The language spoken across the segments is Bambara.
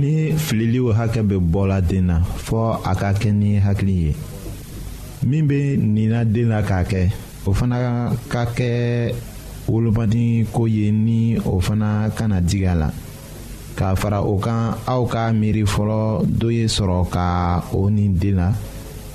ni fililiw hakɛ bɛ bɔla den na fɔɔ a ka kɛ ni hakili ye min bɛ nina den na k'a kɛ o fana ka kɛ wolomadi ko ye ni o fana kana digi a la k'a fara o kan aw ka miiri fɔlɔ dɔ ye sɔrɔ ka o ni den na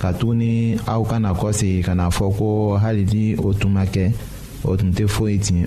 katuguni aw kana kɔsegin ka na fɔ ko hali ni o tun ma kɛ o tun tɛ foyi tiɲɛ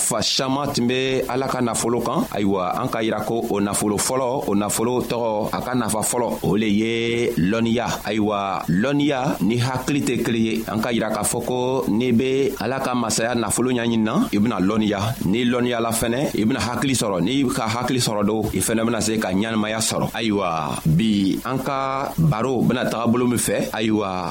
fa saman tun be ala ka nafolo kan ayiwa an ka yira ko o nafolo fɔlɔ o nafolo tɔgɔ a ka nafa fɔlɔ o le ye lɔnniya ayiwa lɔnniya ni hakili tɛ kelen ye an ka yira k'a fɔ ko n'i be ala ka masaya nafolo ɲaɲini na i bena lɔnniya n'i lɔnniyala fɛnɛ i bena hakili sɔrɔ n'i ka hakili sɔrɔ do i fɛnɛ bena se ka ɲɛnamaya sɔrɔ ayiwa bi an ka baro bena taga bolo min fɛ ayiwa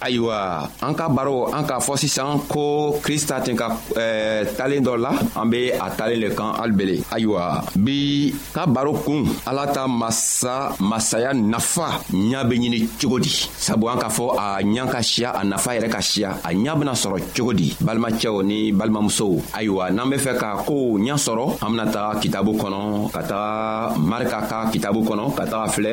ayiwa an ka baro an k'a fɔ sisan ko krista tun ka eh, talen dɔ la an be a talen le kan alibele ayiwa bi ka baro kun ala ta masa masaya nafa ɲa be ɲini cogo di sabu an k'a fɔ a ɲa ka siya a nafa yɛrɛ ka siya a ɲa bena sɔrɔ cogo di balimacɛw ni balimamusow ayiwa n'an be fɛ ka koow ɲa sɔrɔ an bena taga kitabu kɔnɔ ka taga marika ka kitabu kɔnɔ ka taga filɛ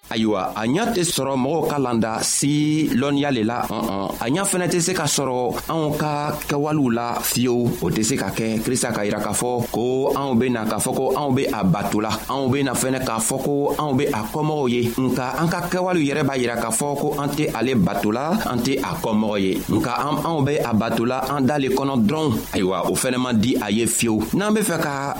ayiwa a ɲa tɛ sɔrɔ mɔgɔw ka landa si lɔnniya le la ɔn a ɲa fɛnɛ tɛ se ka sɔrɔ anw ka kɛwalew la fiyewu o tɛ se ka kɛ krista ka yira k'a fɔ ko anw be na k'a fɔ ko anw be a bato la anw be na fɛnɛ k'a fɔ ko anw be a kɔmɔgɔw ye nka an ka kɛwalew yɛrɛ b'a yira k'a fɔ ko an tɛ ale bato la an tɛ a kɔmɔgɔ ye nka anw be a bato la an da le kɔnɔ dɔrɔn ayiwa o fɛnɛ man di a ye fiyewu n'an be fɛ ka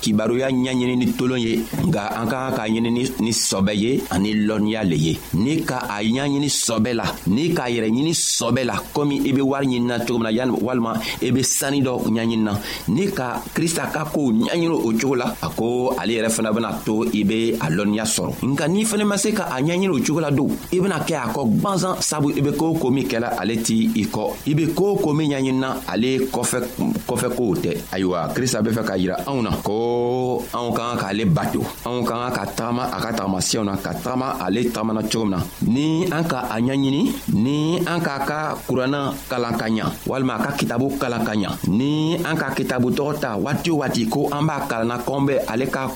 kibaruya ɲɛɲini ni tolon ye nka an ka kan k'a ɲini ni sɔbɛ ye ani lɔnniya le ye ni ka a ɲɛɲini sɔbɛ la ni k'a yɛrɛ ɲini sɔbɛ la komi i be wari ɲinina cogo min na walima i be sanni dɔ ɲɛɲinina ni ka krista ka kow ɲɛɲini o cogo la a ko ale yɛrɛ fana bena to i be a lɔnniya sɔrɔ nka n'i fana ma se ka a ɲɛɲini o cogo la don i bena kɛ a kɔ gwanzan sabu i be koo ko min kɛla ale t'i i kɔ i be koo ko min ɲɛɲinina ale kɔfɛ kɔfɛ kow tɛ ayiwa krista be fɛ ka yira anw na ko anw ka kan k'ale bato anw ka kan ka tagama a ka tagamasiyɛw na ka tagama ale tagamana cogo min na ni an ka a ɲaɲini ni an k'a ka kurana kalan ka ɲa walima a ka kitabu kalan ka ɲa ni an ka kitabu tɔgɔ ta waati o waati ko an b'a kalanna kɔn bɛ ale ka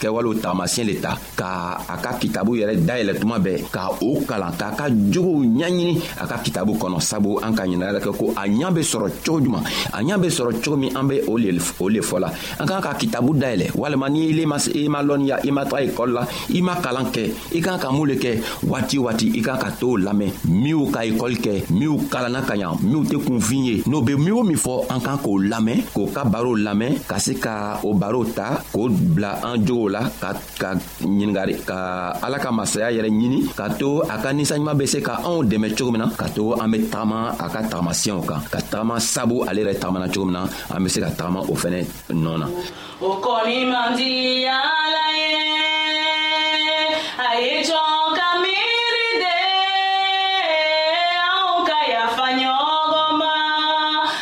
kɛwalew taamasiyɛn le ta ka a ka kitabu yɛrɛ dayɛlɛ tuma bɛɛ ka o kalan k'a ka jogow ɲaɲini a ka kitabu kɔnɔ sabu an ka ɲinaya kɛ ko a ɲa be sɔrɔ cogo juman a ɲa be sɔrɔ cogo min an be o le fɔ la an kan ka kitabu dayɛlɛ walima ni i ma i ma lɔnniya i ma taga ekɔli la i ma kalan kɛ i kan ka mun le kɛ waati waati i kan ka tow lamɛn minw ka ekɔli kɛ minw kalanna ka ɲa minw tɛ kunfin ye n'o be min o min fɔ an kan k'o lamɛn k'o ka barow lamɛn ka se ka ka o barow ta k'o bila an jogow la ka ka ɲiningari ka ala ka masaya yɛrɛ ɲini ka to a ka ninsanɲuman bɛ se ka anw dɛmɛ cogo min na ka to an bɛ tagama a ka tagamasiyɛnw kan ka tagama sabu ale yɛrɛ tagamana cogo min na an bɛ se ka tagama o fɛnɛ nɔ na o kɔni man di ala ye a ye jɔn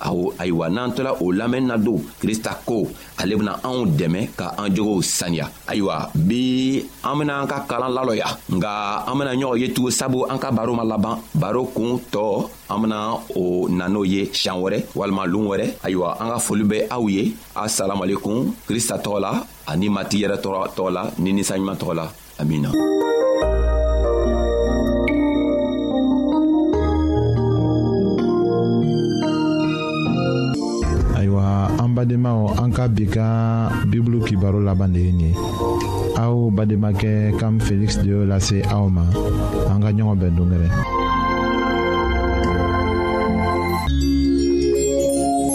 awo ayiwa n'an tola o lamɛnni na don krista ko ale bena anw dɛmɛ ka an jogow saniya ayiwa bi an bena an ka kalan lalɔya nga an bena ɲɔgɔn ye tugun sabu an ka baro ma laban baro kun tɔɔ an bena o na n'o ye siɲan wɛrɛ walima loon wɛrɛ ayiwa an ka foli bɛ aw ye asalamualekum krista tɔgɔ la ani mati yɛrɛ tɔgɔ la ni ninsanɲuman tɔgɔ la Amina. badenmaw an ka bi ka bibulu kibaro laban de ye nin ye aw bademakɛ kam feliksi de y'o lase aw ma an ka ɲɔgɔn bɛn dongɛrɛ